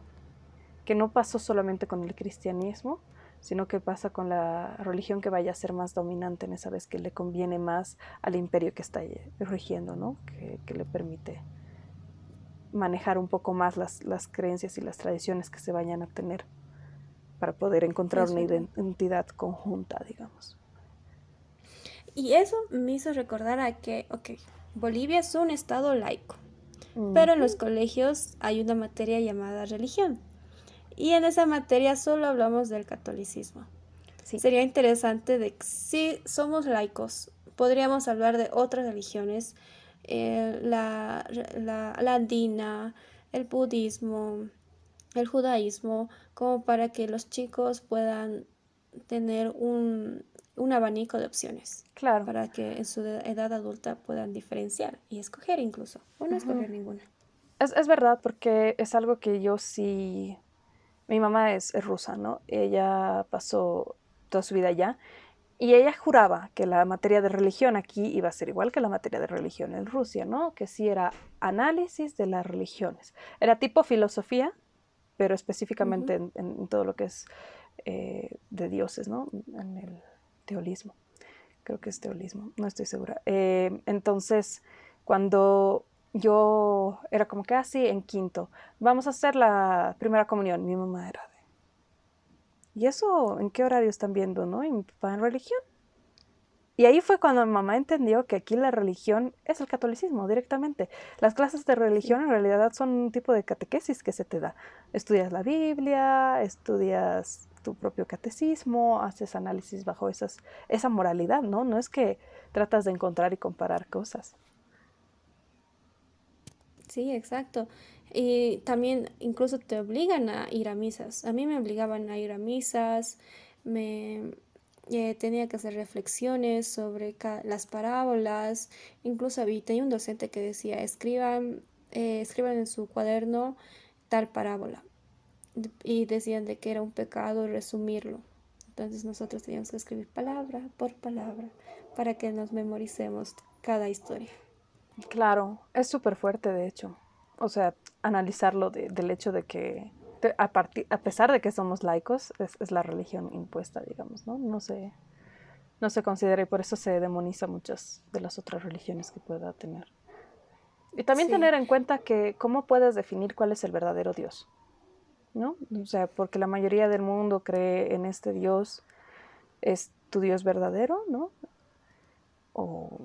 que no pasó solamente con el cristianismo, sino que pasa con la religión que vaya a ser más dominante en esa vez, que le conviene más al imperio que está rigiendo, ¿no? Que, que le permite manejar un poco más las, las, creencias y las tradiciones que se vayan a tener para poder encontrar una identidad conjunta, digamos. Y eso me hizo recordar a que, ok, Bolivia es un estado laico, pero en los colegios hay una materia llamada religión. Y en esa materia solo hablamos del catolicismo. Sería interesante de que si somos laicos, podríamos hablar de otras religiones, eh, la, la, andina, el budismo, el judaísmo, como para que los chicos puedan tener un, abanico de opciones. Claro. Para que en su edad adulta puedan diferenciar y escoger incluso, o no escoger ninguna. Es, es, verdad, porque es algo que yo sí mi mamá es, rusa, ¿no? Ella pasó toda su vida allá y ella juraba que la materia de religión aquí iba a ser igual que la materia de religión en Rusia, ¿no? Que sí era análisis de las religiones. Era tipo filosofía, pero específicamente en, todo lo que es eh, de dioses, ¿no? En el teolismo. Creo que es teolismo, no estoy segura. Eh, entonces, cuando yo era como que así en quinto, vamos a hacer la primera comunión, mi mamá era de... ¿Y eso en qué horario están viendo, no? Y mi papá en religión. Y ahí fue cuando mi mamá entendió que aquí la religión es el catolicismo directamente. Las clases de religión en realidad son un tipo de catequesis que se te da. Estudias la Biblia, estudias tu propio catecismo, haces análisis bajo esas, esa moralidad, ¿no? No es que tratas de encontrar y comparar cosas. Sí, exacto. Y también incluso te obligan a ir a misas. A mí me obligaban a ir a misas, me eh, tenía que hacer reflexiones sobre las parábolas. Incluso había, tenía un docente que decía, escriban, eh, escriban en su cuaderno tal parábola. Y decían de que era un pecado resumirlo. Entonces nosotros teníamos que escribir palabra por palabra para que nos memoricemos cada historia. Claro, es súper fuerte de hecho. O sea, analizarlo del hecho de que, a, a pesar de que somos laicos, es, la religión impuesta, digamos, ¿no? No se, no se considera y por eso se demoniza muchas de las otras religiones que pueda tener. Y también tener en cuenta que cómo puedes definir cuál es el verdadero Dios, ¿no? O sea, porque la mayoría del mundo cree en este Dios, es tu Dios verdadero, ¿no? O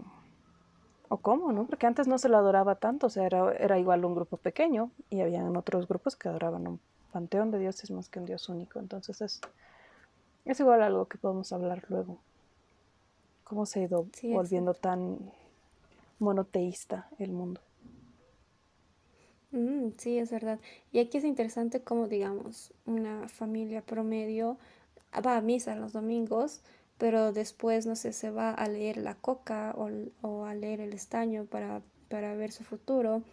o cómo, ¿no? Porque antes no se lo adoraba tanto, o sea, era, igual un grupo pequeño y habían otros grupos que adoraban un panteón de dioses más que un dios único. Entonces es, es igual algo que podemos hablar luego. Cómo se ha ido volviendo tan monoteísta el mundo. Mm, sí, es verdad. Y aquí es interesante cómo, digamos, una familia promedio va a misa los domingos, pero después, no sé, se va a leer la coca o, a leer el estaño para, ver su futuro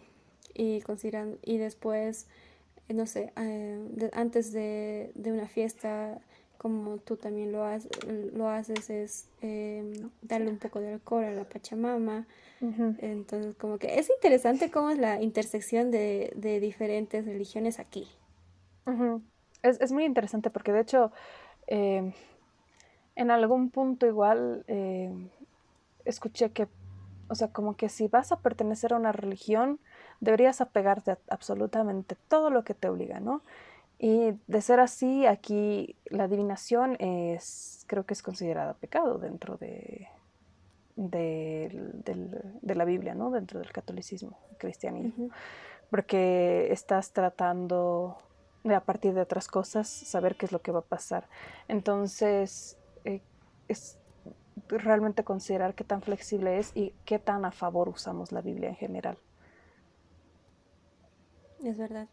y, consideran, y después, eh, no sé, eh, antes de, una fiesta, como tú también lo, lo haces, es em, darle un poco de alcohol a la Pachamama. Entonces, como que es interesante cómo es la intersección de, diferentes religiones aquí. es, muy interesante porque de hecho... Em, en algún punto igual eh, escuché que, o sea, como que si vas a pertenecer a una religión, deberías apegarte a absolutamente todo lo que te obliga, ¿no? Y de ser así, aquí la adivinación es, creo que es considerada pecado dentro de, de, la Biblia, ¿no? Dentro del catolicismo, cristianismo. Porque estás tratando de, a partir de otras cosas, saber qué es lo que va a pasar. Entonces, es realmente considerar qué tan flexible es y qué tan a favor usamos la Biblia en general. Es verdad,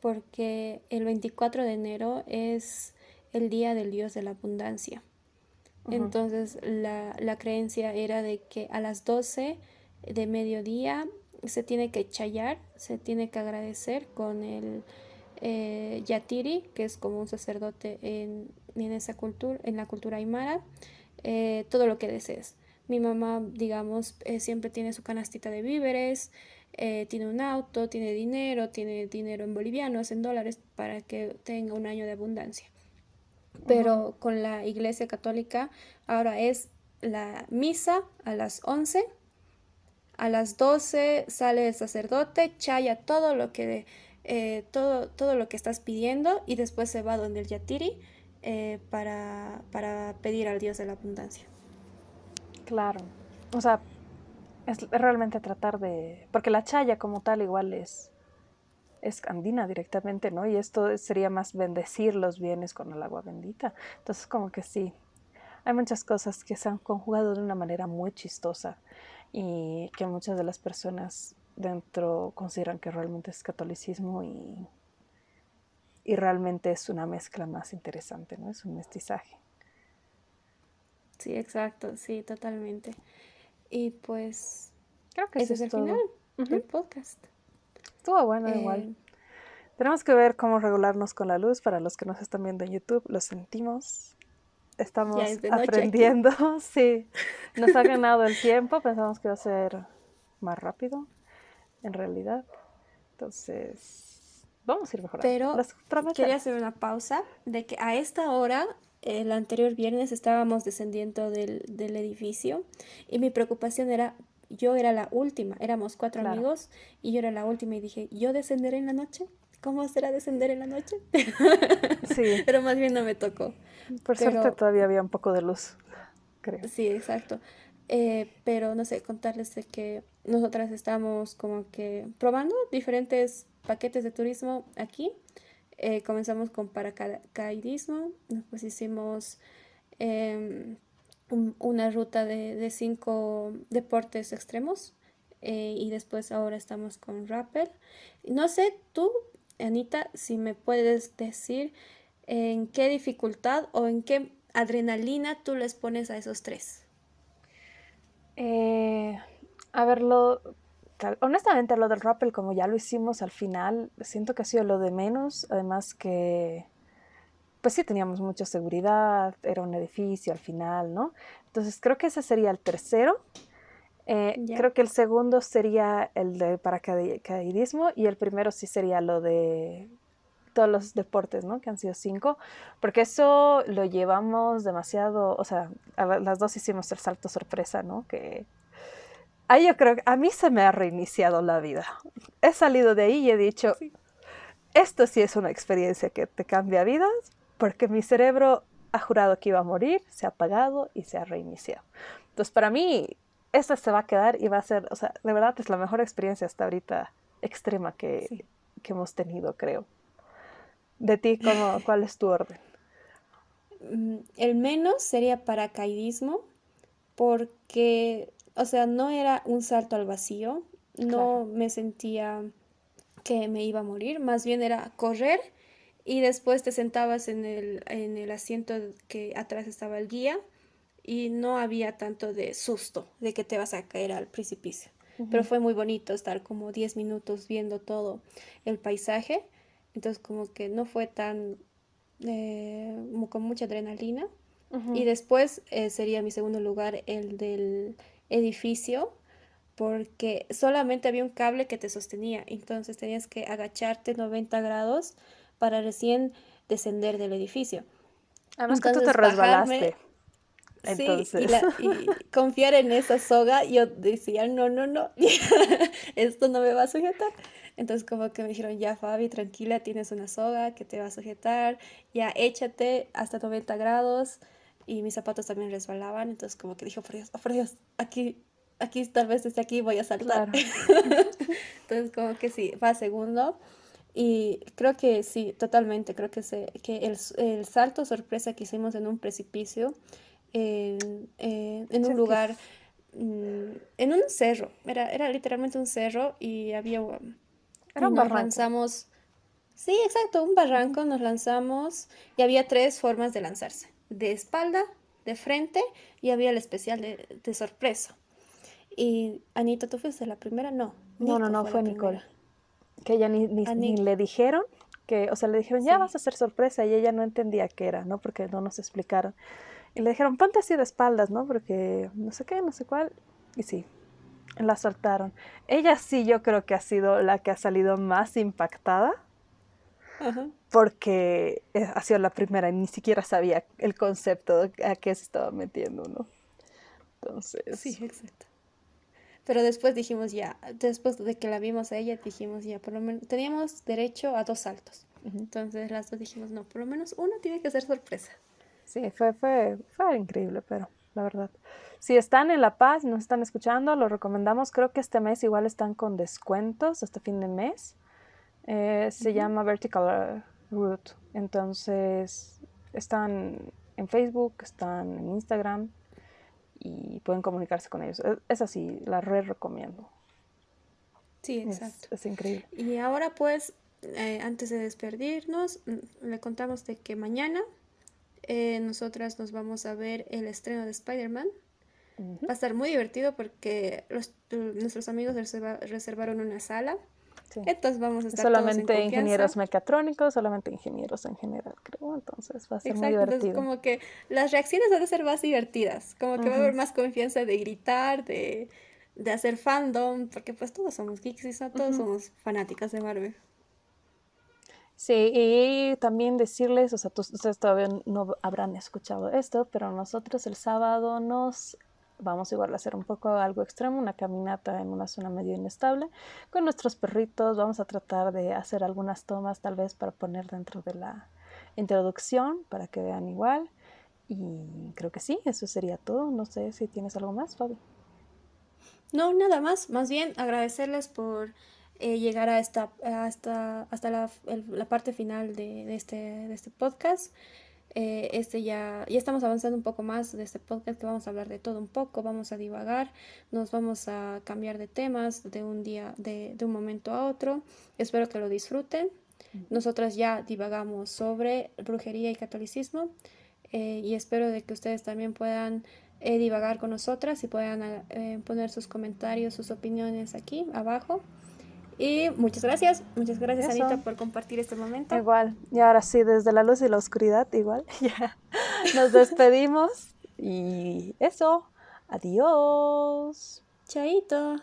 porque el 24 de enero es el día del Dios de la abundancia. Entonces la, creencia era de que a las 12 de mediodía se tiene que chayar, se tiene que agradecer con el eh, yatiri, que es como un sacerdote en, en esa cultura, en la cultura aymara, eh, todo lo que desees. Mi mamá, digamos, eh, siempre tiene su canastita de víveres, eh, tiene un auto, tiene dinero, tiene dinero en bolivianos, en dólares, para que tenga un año de abundancia. Pero con la iglesia católica ahora es la misa a las 11, a las 12 sale el sacerdote, chaya todo lo que, todo, todo lo que estás pidiendo y después se va donde el yatiri eh, para, pedir al Dios de la abundancia. Claro, o sea, es realmente tratar de... Porque la chaya como tal igual es, es andina directamente, ¿no? Y esto sería más bendecir los bienes con el agua bendita. Entonces como que sí, hay muchas cosas que se han conjugado de una manera muy chistosa y que muchas de las personas dentro consideran que realmente es catolicismo y y realmente es una mezcla más interesante, ¿no? Es un mestizaje. Sí, exacto, sí, totalmente. Y pues creo que ese es, el final del podcast. Estuvo bueno igual. Tenemos que ver cómo regularnos con la luz. Para los que nos están viendo en YouTube, lo sentimos. Estamos aprendiendo. Sí, nos ha ganado el tiempo. Pensamos que va a ser más rápido, en realidad. Entonces, vamos a ir mejorando. Pero quería hacer una pausa de que a esta hora el anterior viernes estábamos descendiendo del, del, edificio y mi preocupación era yo era la última, éramos cuatro amigos y yo era la última y dije, ¿yo descenderé en la noche? ¿Cómo será descender en la noche? Sí. Pero más bien no me tocó. Por suerte todavía había un poco de luz, creo. Sí, exacto. Eh, pero no sé, contarles de que nosotras estamos como que probando diferentes paquetes de turismo aquí. Eh, comenzamos con paracaidismo, después hicimos em, una ruta de, cinco deportes extremos eh, y después ahora estamos con rappel. No sé, tú, Anita, si me puedes decir en qué dificultad o en qué adrenalina tú les pones a esos tres. Eh, a ver, honestamente lo del rappel, como ya lo hicimos al final, siento que ha sido lo de menos, además que pues sí teníamos mucha seguridad, era un edificio al final, ¿no? Entonces creo que ese sería el tercero. Eh, creo que el segundo sería el de paracaidismo y el primero sí sería lo de todos los deportes, ¿no? Que han sido cinco, porque eso lo llevamos demasiado, o sea, las dos hicimos el salto sorpresa, ¿no? Que ahí yo creo que a mí se me ha reiniciado la vida. He salido de ahí y he dicho, esto sí es una experiencia que te cambia vidas, porque mi cerebro ha jurado que iba a morir, se ha apagado y se ha reiniciado. Entonces, para mí, esta se va a quedar y va a ser, o sea, de verdad es la mejor experiencia hasta ahorita extrema que, que hemos tenido, creo. De ti, ¿cómo, ¿cuál es tu orden? Mm, el menos sería paracaidismo, porque, o sea, no era un salto al vacío, no me sentía que me iba a morir, más bien era correr y después te sentabas en el, en el asiento que atrás estaba el guía y no había tanto de susto de que te vas a caer al precipicio. Pero fue muy bonito estar como 10 minutos viendo todo el paisaje. Entonces como que no fue tan eh, con mucha adrenalina. Y después eh, sería mi segundo lugar el del edificio porque solamente había un cable que te sostenía. Entonces tenías que agacharte 90 grados para recién descender del edificio. Además que tú te resbalaste. Entonces. Sí, y, confiar en esa soga, yo decía, no, no, no, esto no me va a sujetar. Entonces como que me dijeron, ya Fabi, tranquila, tienes una soga que te va a sujetar, ya échate hasta 90 grados. Y mis zapatos también resbalaban, entonces como que dije, oh, por Dios, oh, por Dios, aquí, aquí tal vez desde aquí voy a saltar. entonces como que sí, va segundo. Y creo que sí, totalmente, creo que, se, que el, el salto sorpresa que hicimos en un precipicio, en, eh, en un lugar, mm, en un cerro, era, era literalmente un cerro y había... Era un barranco. lanzamos, sí, exacto, un barranco, nos lanzamos y había tres formas de lanzarse, de espalda, de frente y había el especial de, de sorpresa. Y Anita, ¿tú fuiste la primera? No. No, no, no, fue, Nicole que ella ni, ni, le dijeron, que, o sea, le dijeron, ya vas a hacer sorpresa, y ella no entendía qué era, ¿no? Porque no nos explicaron. Y le dijeron, ponte así de espaldas, ¿no? Porque no sé qué, no sé cuál. Y sí, la soltaron. Ella sí, yo creo que ha sido la que ha salido más impactada. Porque eh, ha sido la primera y ni siquiera sabía el concepto a qué se estaba metiendo, ¿no? Entonces. Sí, exacto. Pero después dijimos ya, después de que la vimos a ella, dijimos ya, por lo menos teníamos derecho a dos saltos. Entonces las dos dijimos, no, por lo menos uno tiene que ser sorpresa. Sí, fue, fue, fue increíble, pero la verdad. Si están en La Paz nos están escuchando, lo recomendamos. Creo que este mes igual están con descuentos hasta fin de mes. Eh, se llama Vertical Route. Entonces, están en Facebook, están en Instagram y pueden comunicarse con ellos. Es, así, la red recomiendo. Sí, exacto. Es, increíble. Y ahora pues, eh, antes de despedirnos, mm, le contamos de que mañana eh, nosotras nos vamos a ver el estreno de Spider-Man. Va a estar muy divertido porque nuestros amigos reservaron una sala Entonces vamos a estar solamente todos en ingenieros mecatrónicos, solamente ingenieros en general, creo. Entonces va a ser muy divertido. Entonces como que las reacciones van a ser más divertidas, como que va a haber más confianza de gritar, de, de, hacer fandom, porque pues todos somos geeks y todos somos fanáticas de Marvel. Sí, y también decirles, o sea, ustedes todavía no habrán escuchado esto, pero nosotros el sábado nos vamos igual a hacer un poco algo extremo, una caminata en una zona medio inestable con nuestros perritos. Vamos a tratar de hacer algunas tomas tal vez para poner dentro de la introducción para que vean igual. Y creo que sí, eso sería todo. No sé si tienes algo más, Fabi. No, nada más. Más bien agradecerles por eh, llegar a esta, hasta, hasta la, la parte final de, de, este, de este podcast. Eh, este ya, ya estamos avanzando un poco más de este podcast que vamos a hablar de todo un poco, vamos a divagar, nos vamos a cambiar de temas de un día, de, de un momento a otro. Espero que lo disfruten. Nosotras ya divagamos sobre brujería y catolicismo eh, y espero de que ustedes también puedan eh, divagar con nosotras y puedan poner sus comentarios, sus opiniones aquí abajo. Y muchas gracias, muchas gracias Anita por compartir este momento. Igual, y ahora sí, desde la luz y la oscuridad, igual, ya nos despedimos y eso, adiós. Chaito.